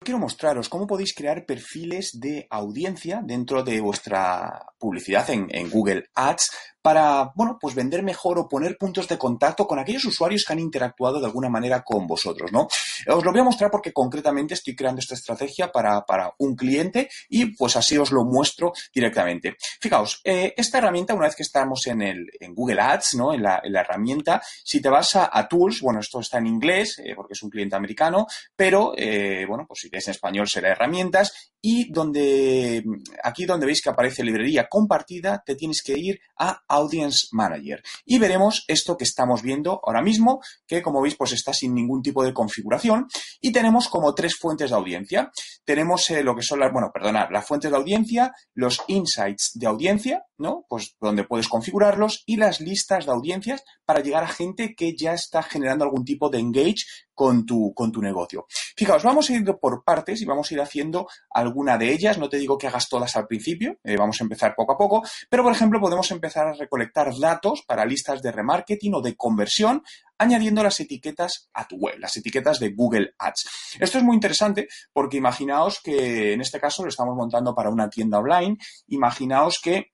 Quiero mostraros cómo podéis crear perfiles de audiencia dentro de vuestra publicidad en, en Google Ads para, bueno, pues vender mejor o poner puntos de contacto con aquellos usuarios que han interactuado de alguna manera con vosotros, ¿no? Os lo voy a mostrar porque concretamente estoy creando esta estrategia para, para un cliente y pues así os lo muestro directamente. Fijaos, eh, esta herramienta, una vez que estamos en, el, en Google Ads, ¿no? En la, en la herramienta, si te vas a, Tools, bueno, esto está en inglés eh, porque es un cliente americano, pero, eh, bueno, pues si es en español será herramientas y donde, aquí donde veis que aparece librería compartida, te tienes que ir a Audience Manager. Y veremos esto que estamos viendo ahora mismo, que como veis pues está sin ningún tipo de configuración. Y tenemos como tres fuentes de audiencia. Tenemos eh, lo que son las, bueno, perdonad, las fuentes de audiencia, los insights de audiencia, ¿no? Pues donde puedes configurarlos y las listas de audiencias para llegar a gente que ya está generando algún tipo de engage con tu, con tu negocio. Fijaos, vamos a ir por partes y vamos a ir haciendo alguna de ellas. No te digo que hagas todas al principio, eh, vamos a empezar poco a poco, pero por ejemplo podemos empezar a recolectar datos para listas de remarketing o de conversión añadiendo las etiquetas a tu web, las etiquetas de Google Ads. Esto es muy interesante porque imaginaos que en este caso lo estamos montando para una tienda online, imaginaos que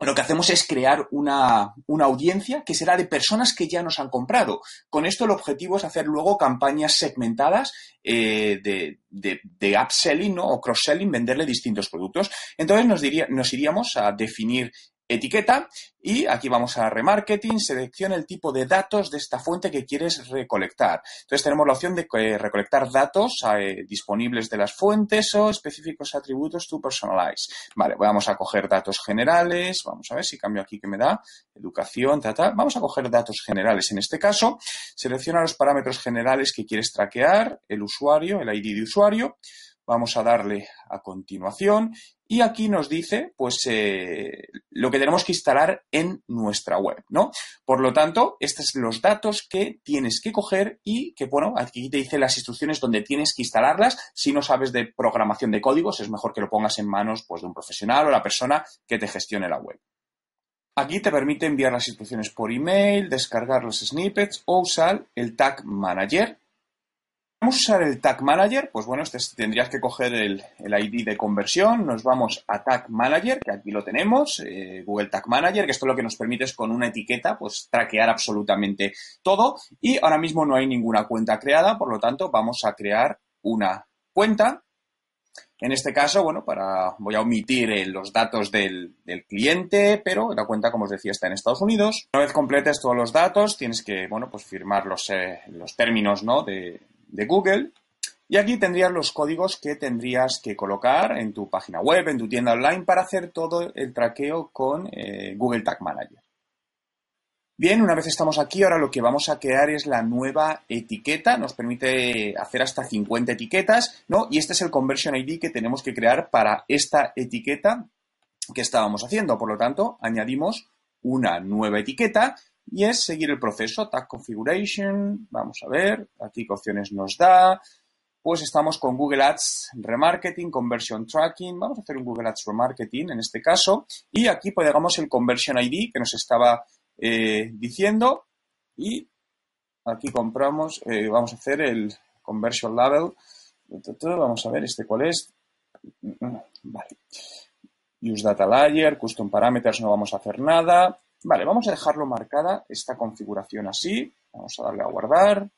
lo que hacemos es crear una, una, audiencia que será de personas que ya nos han comprado. Con esto el objetivo es hacer luego campañas segmentadas eh, de, de, de, upselling ¿no? o cross-selling, venderle distintos productos. Entonces nos, diría, nos iríamos a definir etiqueta y aquí vamos a remarketing, selecciona el tipo de datos de esta fuente que quieres recolectar. Entonces tenemos la opción de eh, recolectar datos eh, disponibles de las fuentes o específicos atributos to personalize. Vale, vamos a coger datos generales, vamos a ver si cambio aquí que me da, educación, ta, ta. Vamos a coger datos generales en este caso, selecciona los parámetros generales que quieres traquear, el usuario, el ID de usuario, vamos a darle a continuación y aquí nos dice, pues, eh, lo que tenemos que instalar en nuestra web, ¿no? Por lo tanto, estos son los datos que tienes que coger y que, bueno, aquí te dice las instrucciones donde tienes que instalarlas. Si no sabes de programación de códigos, es mejor que lo pongas en manos, pues, de un profesional o la persona que te gestione la web. Aquí te permite enviar las instrucciones por email, descargar los snippets o usar el Tag Manager, Usar el Tag Manager, pues bueno, este tendrías que coger el, ID de conversión, nos vamos a Tag Manager, que aquí lo tenemos, eh, Google Tag Manager, que esto lo que nos permite es con una etiqueta, pues traquear absolutamente todo y ahora mismo no hay ninguna cuenta creada, por lo tanto vamos a crear una cuenta. En este caso, bueno, para, voy a omitir eh, los datos del, cliente, pero la cuenta, como os decía, está en Estados Unidos. Una vez completes todos los datos, tienes que, bueno, pues firmar los, eh, términos, ¿no? De Google. Y aquí tendrías los códigos que tendrías que colocar en tu página web, en tu tienda online, para hacer todo el traqueo con eh, Google Tag Manager. Bien, una vez estamos aquí, ahora lo que vamos a crear es la nueva etiqueta. Nos permite hacer hasta 50 etiquetas, ¿no? Y este es el Conversion ID que tenemos que crear para esta etiqueta que estábamos haciendo. Por lo tanto, añadimos una nueva etiqueta y es seguir el proceso, Tag Configuration, vamos a ver, aquí qué opciones nos da, pues estamos con Google Ads Remarketing, Conversion Tracking, vamos a hacer un Google Ads Remarketing en este caso, y aquí podemos el Conversion ID que nos estaba eh, diciendo, y aquí compramos, eh, vamos a hacer el Conversion Level, vamos a ver este cuál es, vale. Use Data Layer, Custom Parameters no vamos a hacer nada, Vale, vamos a dejarlo marcada esta configuración así. Vamos a darle a guardar.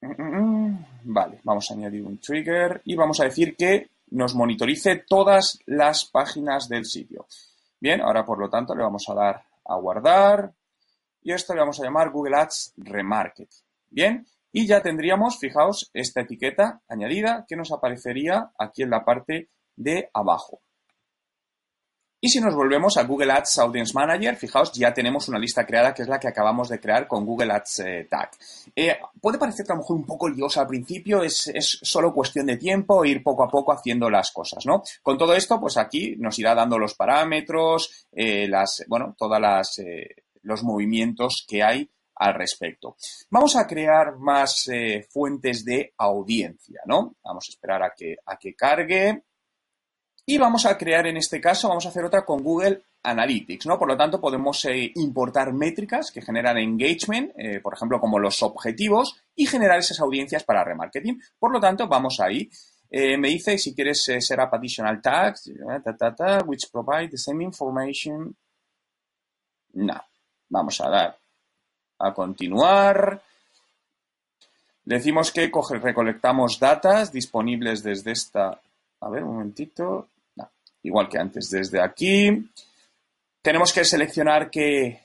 Vale, vamos a añadir un trigger y vamos a decir que nos monitorice todas las páginas del sitio. Bien, ahora por lo tanto le vamos a dar a guardar y esto le vamos a llamar Google Ads Remarket. Bien, y ya tendríamos, fijaos, esta etiqueta añadida que nos aparecería aquí en la parte de abajo. Y si nos volvemos a Google Ads Audience Manager, fijaos, ya tenemos una lista creada que es la que acabamos de crear con Google Ads eh, Tag. Eh, puede parecer a lo mejor un poco liosa al principio, es, solo cuestión de tiempo, ir poco a poco haciendo las cosas, ¿no? Con todo esto, pues aquí nos irá dando los parámetros, eh, las, bueno, todas las, los movimientos que hay al respecto. Vamos a crear más fuentes de audiencia, ¿no? Vamos a esperar a que, a que cargue. Y vamos a crear en este caso, vamos a hacer otra con Google Analytics, ¿no? Por lo tanto, podemos eh, importar métricas que generan engagement, eh, por ejemplo, como los objetivos, y generar esas audiencias para remarketing. Por lo tanto, vamos ahí. Eh, me dice si quieres set up additional tags, which provide the same information. No. Vamos a dar a continuar. Decimos que recolectamos datos disponibles desde esta. A ver, un momentito igual que antes desde aquí. Tenemos que seleccionar qué,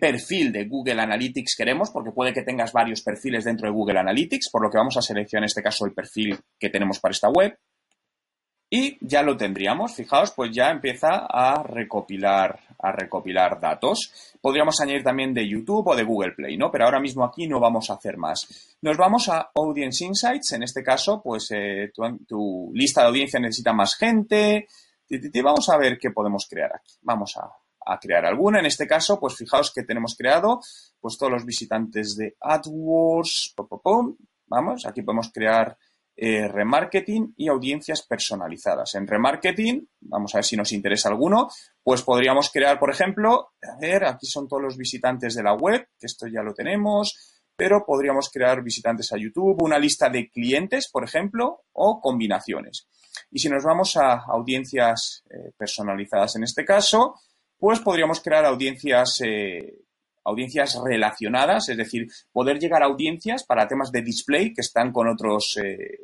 perfil de Google Analytics queremos, porque puede que tengas varios perfiles dentro de Google Analytics, por lo que vamos a seleccionar en este caso el perfil que tenemos para esta web. Y ya lo tendríamos, fijaos, pues ya empieza a recopilar, a recopilar datos. Podríamos añadir también de YouTube o de Google Play, ¿no? Pero ahora mismo aquí no vamos a hacer más. Nos vamos a Audience Insights, en este caso, pues eh, tu lista de audiencia necesita más gente, Vamos a ver qué podemos crear aquí. Vamos a, crear alguna. En este caso, pues fijaos que tenemos creado pues todos los visitantes de AdWords. Vamos, aquí podemos crear eh, remarketing y audiencias personalizadas. En remarketing, vamos a ver si nos interesa alguno, pues podríamos crear, por ejemplo, a ver, aquí son todos los visitantes de la web, que esto ya lo tenemos, pero podríamos crear visitantes a YouTube, una lista de clientes, por ejemplo, o combinaciones. Y si nos vamos a audiencias eh, personalizadas en este caso, pues podríamos crear audiencias, eh, audiencias relacionadas, es decir, poder llegar a audiencias para temas de display que están con otros, eh,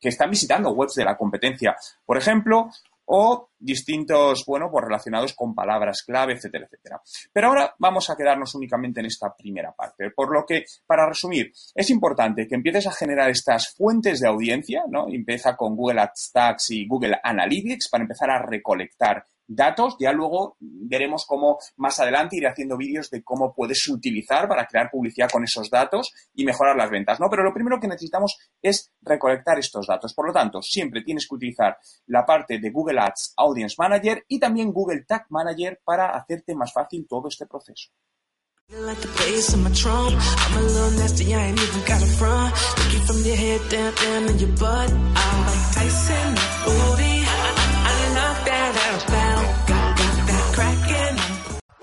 que están visitando webs de la competencia, por ejemplo, o distintos, bueno, pues relacionados con palabras clave, etcétera, etcétera. Pero ahora vamos a quedarnos únicamente en esta primera parte. Por lo que, para resumir, es importante que empieces a generar estas fuentes de audiencia, ¿no? Empieza con Google Ads Tags y Google Analytics para empezar a recolectar datos. Ya luego veremos cómo más adelante iré haciendo vídeos de cómo puedes utilizar para crear publicidad con esos datos y mejorar las ventas, ¿no? Pero lo primero que necesitamos es recolectar estos datos. Por lo tanto, siempre tienes que utilizar la parte de Google Ads Audience Manager y también Google Tag Manager para hacerte más fácil todo este proceso.